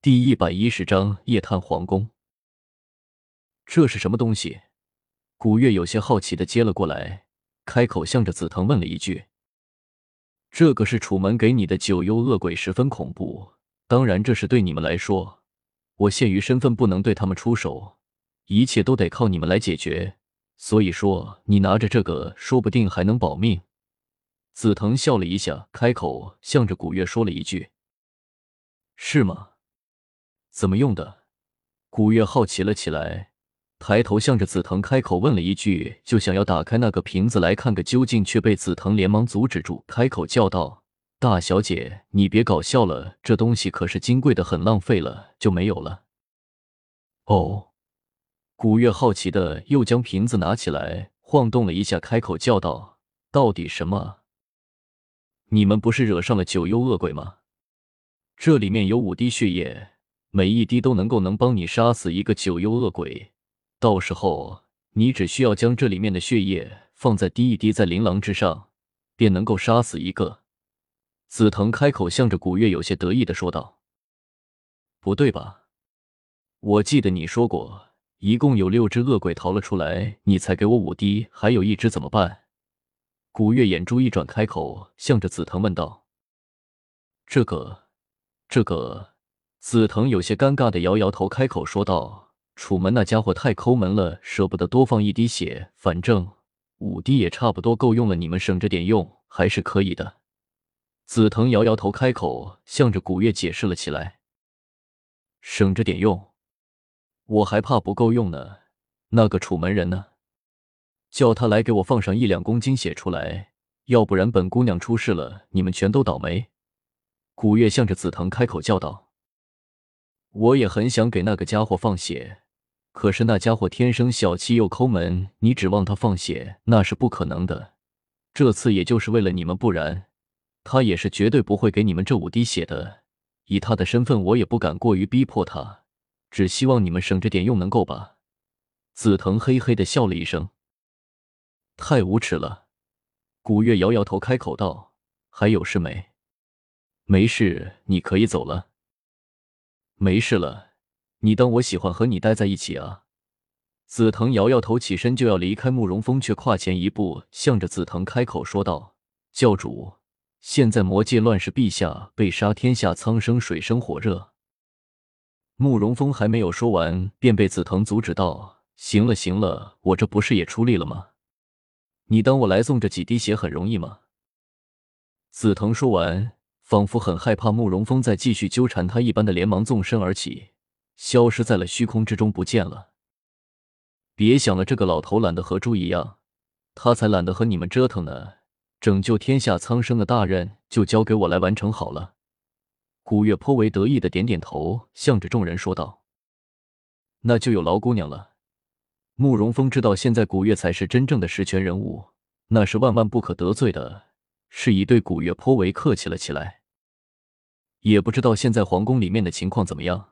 第一百一十章夜探皇宫。这是什么东西？古月有些好奇的接了过来，开口向着紫藤问了一句：“这个是楚门给你的九幽恶鬼，十分恐怖。当然，这是对你们来说，我限于身份不能对他们出手，一切都得靠你们来解决。所以说，你拿着这个，说不定还能保命。”紫藤笑了一下，开口向着古月说了一句：“是吗？”怎么用的？古月好奇了起来，抬头向着紫藤开口问了一句，就想要打开那个瓶子来看个究竟，却被紫藤连忙阻止住，开口叫道：“大小姐，你别搞笑了，这东西可是金贵的很，浪费了就没有了。”哦，古月好奇的又将瓶子拿起来晃动了一下，开口叫道：“到底什么？你们不是惹上了九幽恶鬼吗？这里面有五滴血液。”每一滴都能够能帮你杀死一个九幽恶鬼，到时候你只需要将这里面的血液放在滴一滴在琳琅之上，便能够杀死一个。紫藤开口向着古月有些得意的说道：“不对吧？我记得你说过，一共有六只恶鬼逃了出来，你才给我五滴，还有一只怎么办？”古月眼珠一转，开口向着紫藤问道：“这个，这个。”紫藤有些尴尬的摇摇头，开口说道：“楚门那家伙太抠门了，舍不得多放一滴血，反正五滴也差不多够用了，你们省着点用还是可以的。”紫藤摇摇头，开口向着古月解释了起来：“省着点用，我还怕不够用呢。那个楚门人呢？叫他来给我放上一两公斤血出来，要不然本姑娘出事了，你们全都倒霉。”古月向着紫藤开口叫道。我也很想给那个家伙放血，可是那家伙天生小气又抠门，你指望他放血那是不可能的。这次也就是为了你们，不然他也是绝对不会给你们这五滴血的。以他的身份，我也不敢过于逼迫他，只希望你们省着点用，能够吧？紫藤嘿嘿的笑了一声，太无耻了。古月摇摇头，开口道：“还有事没？没事，你可以走了。”没事了，你当我喜欢和你待在一起啊？紫藤摇摇头，起身就要离开。慕容峰却跨前一步，向着紫藤开口说道：“教主，现在魔界乱世，陛下被杀，天下苍生水深火热。”慕容峰还没有说完，便被紫藤阻止道：“行了行了，我这不是也出力了吗？你当我来送这几滴血很容易吗？”紫藤说完。仿佛很害怕慕容峰再继续纠缠他一般的，连忙纵身而起，消失在了虚空之中，不见了。别想了，这个老头懒得和猪一样，他才懒得和你们折腾呢。拯救天下苍生的大任就交给我来完成好了。古月颇为得意的点点头，向着众人说道：“那就有劳姑娘了。”慕容峰知道现在古月才是真正的实权人物，那是万万不可得罪的，是以对古月颇为客气了起来。也不知道现在皇宫里面的情况怎么样，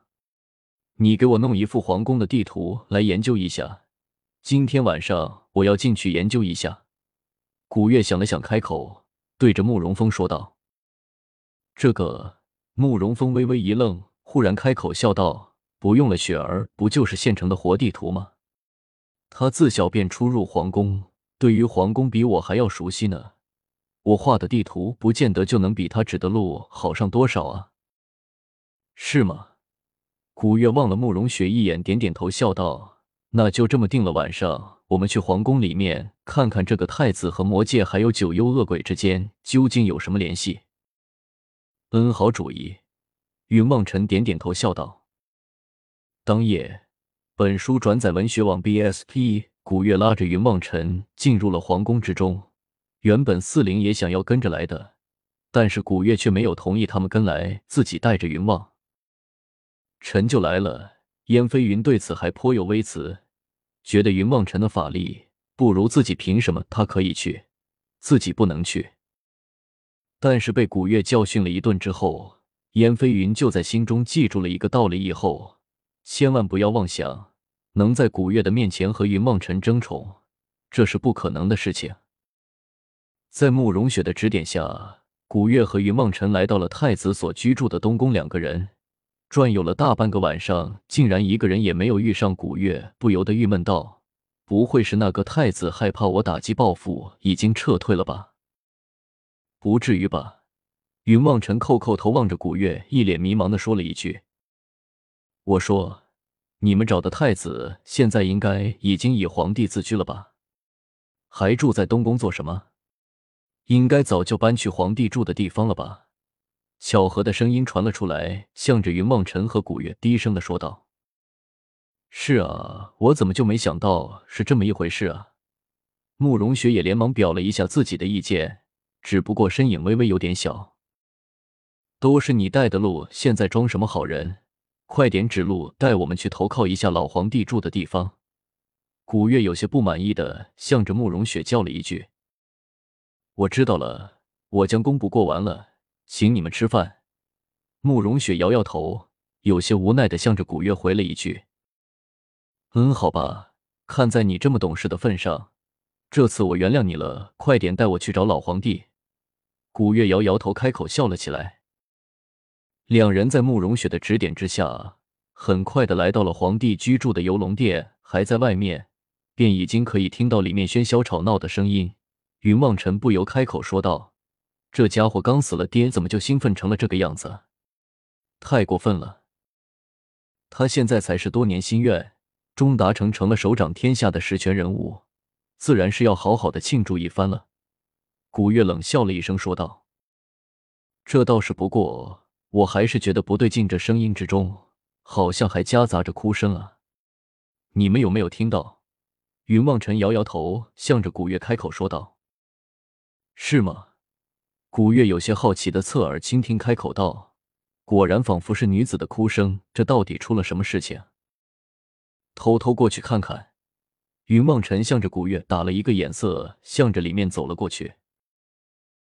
你给我弄一幅皇宫的地图来研究一下。今天晚上我要进去研究一下。古月想了想，开口对着慕容峰说道：“这个。”慕容峰微微一愣，忽然开口笑道：“不用了，雪儿，不就是现成的活地图吗？他自小便出入皇宫，对于皇宫比我还要熟悉呢。”我画的地图不见得就能比他指的路好上多少啊，是吗？古月望了慕容雪一眼，点点头，笑道：“那就这么定了，晚上我们去皇宫里面看看这个太子和魔界还有九幽恶鬼之间究竟有什么联系。”嗯，好主意。云望尘点点头，笑道。当夜，本书转载文学网 BSP，古月拉着云望尘进入了皇宫之中。原本四灵也想要跟着来的，但是古月却没有同意他们跟来，自己带着云望尘就来了。燕飞云对此还颇有微词，觉得云望尘的法力不如自己，凭什么他可以去，自己不能去？但是被古月教训了一顿之后，燕飞云就在心中记住了一个道理：以后千万不要妄想能在古月的面前和云望尘争宠，这是不可能的事情。在慕容雪的指点下，古月和云望尘来到了太子所居住的东宫。两个人转悠了大半个晚上，竟然一个人也没有遇上古月，不由得郁闷道：“不会是那个太子害怕我打击报复，已经撤退了吧？”“不至于吧？”云望尘叩叩头，望着古月，一脸迷茫的说了一句：“我说，你们找的太子现在应该已经以皇帝自居了吧？还住在东宫做什么？应该早就搬去皇帝住的地方了吧？”巧合的声音传了出来，向着云梦尘和古月低声的说道：“是啊，我怎么就没想到是这么一回事啊？”慕容雪也连忙表了一下自己的意见，只不过身影微微有点小。都是你带的路，现在装什么好人？快点指路，带我们去投靠一下老皇帝住的地方。古月有些不满意的向着慕容雪叫了一句：“我知道了，我将公布过完了，请你们吃饭。”慕容雪摇摇头，有些无奈的向着古月回了一句：“嗯，好吧，看在你这么懂事的份上，这次我原谅你了。快点带我去找老皇帝。”古月摇摇头，开口笑了起来。两人在慕容雪的指点之下，很快的来到了皇帝居住的游龙殿。还在外面，便已经可以听到里面喧嚣吵闹的声音。云望尘不由开口说道：“这家伙刚死了爹，怎么就兴奋成了这个样子？太过分了！他现在才是多年心愿终达成，成了手掌天下的实权人物，自然是要好好的庆祝一番了。”古月冷笑了一声说道：“这倒是，不过……”我还是觉得不对劲，这声音之中好像还夹杂着哭声啊！你们有没有听到？云望尘摇摇头，向着古月开口说道：“是吗？”古月有些好奇的侧耳倾听，开口道：“果然，仿佛是女子的哭声。这到底出了什么事情？”偷偷过去看看。云望尘向着古月打了一个眼色，向着里面走了过去。